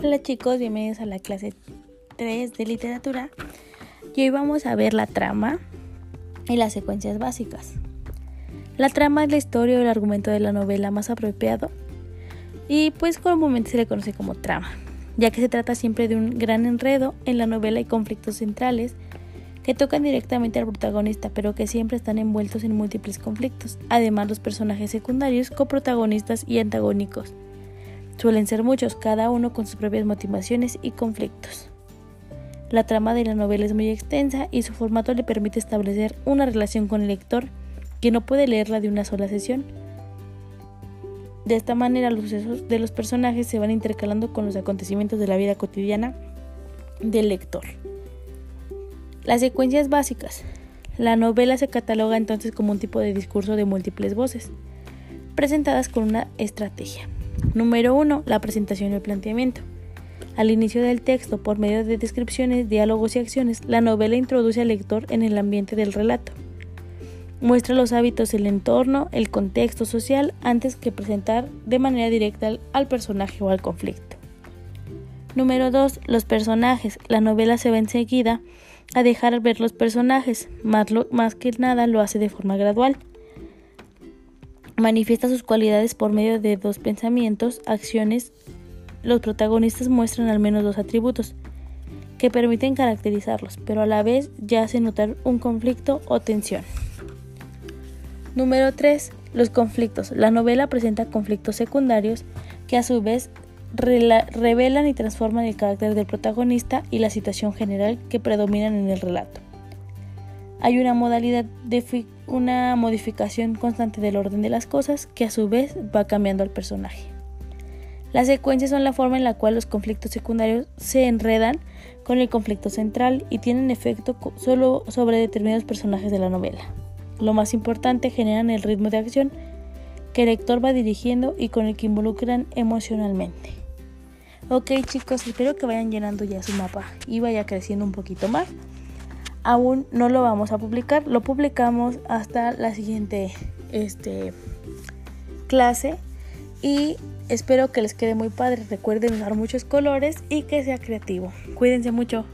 Hola chicos, bienvenidos a la clase 3 de literatura. Y hoy vamos a ver la trama y las secuencias básicas. La trama es la historia o el argumento de la novela más apropiado y pues comúnmente se le conoce como trama, ya que se trata siempre de un gran enredo en la novela y conflictos centrales que tocan directamente al protagonista, pero que siempre están envueltos en múltiples conflictos. Además, los personajes secundarios, coprotagonistas y antagónicos suelen ser muchos, cada uno con sus propias motivaciones y conflictos. La trama de la novela es muy extensa y su formato le permite establecer una relación con el lector que no puede leerla de una sola sesión. De esta manera los sucesos de los personajes se van intercalando con los acontecimientos de la vida cotidiana del lector. Las secuencias básicas. La novela se cataloga entonces como un tipo de discurso de múltiples voces, presentadas con una estrategia. Número 1. La presentación y el planteamiento. Al inicio del texto, por medio de descripciones, diálogos y acciones, la novela introduce al lector en el ambiente del relato. Muestra los hábitos del entorno, el contexto social, antes que presentar de manera directa al personaje o al conflicto. Número 2. Los personajes. La novela se va enseguida a dejar ver los personajes, más, más que nada lo hace de forma gradual. Manifiesta sus cualidades por medio de dos pensamientos, acciones. Los protagonistas muestran al menos dos atributos que permiten caracterizarlos, pero a la vez ya hace notar un conflicto o tensión. Número 3. Los conflictos. La novela presenta conflictos secundarios que a su vez revelan y transforman el carácter del protagonista y la situación general que predominan en el relato. Hay una modalidad de una modificación constante del orden de las cosas que a su vez va cambiando al personaje. Las secuencias son la forma en la cual los conflictos secundarios se enredan con el conflicto central y tienen efecto solo sobre determinados personajes de la novela. Lo más importante, generan el ritmo de acción que el lector va dirigiendo y con el que involucran emocionalmente. Ok chicos, espero que vayan llenando ya su mapa y vaya creciendo un poquito más. Aún no lo vamos a publicar, lo publicamos hasta la siguiente este, clase y espero que les quede muy padre. Recuerden usar muchos colores y que sea creativo. Cuídense mucho.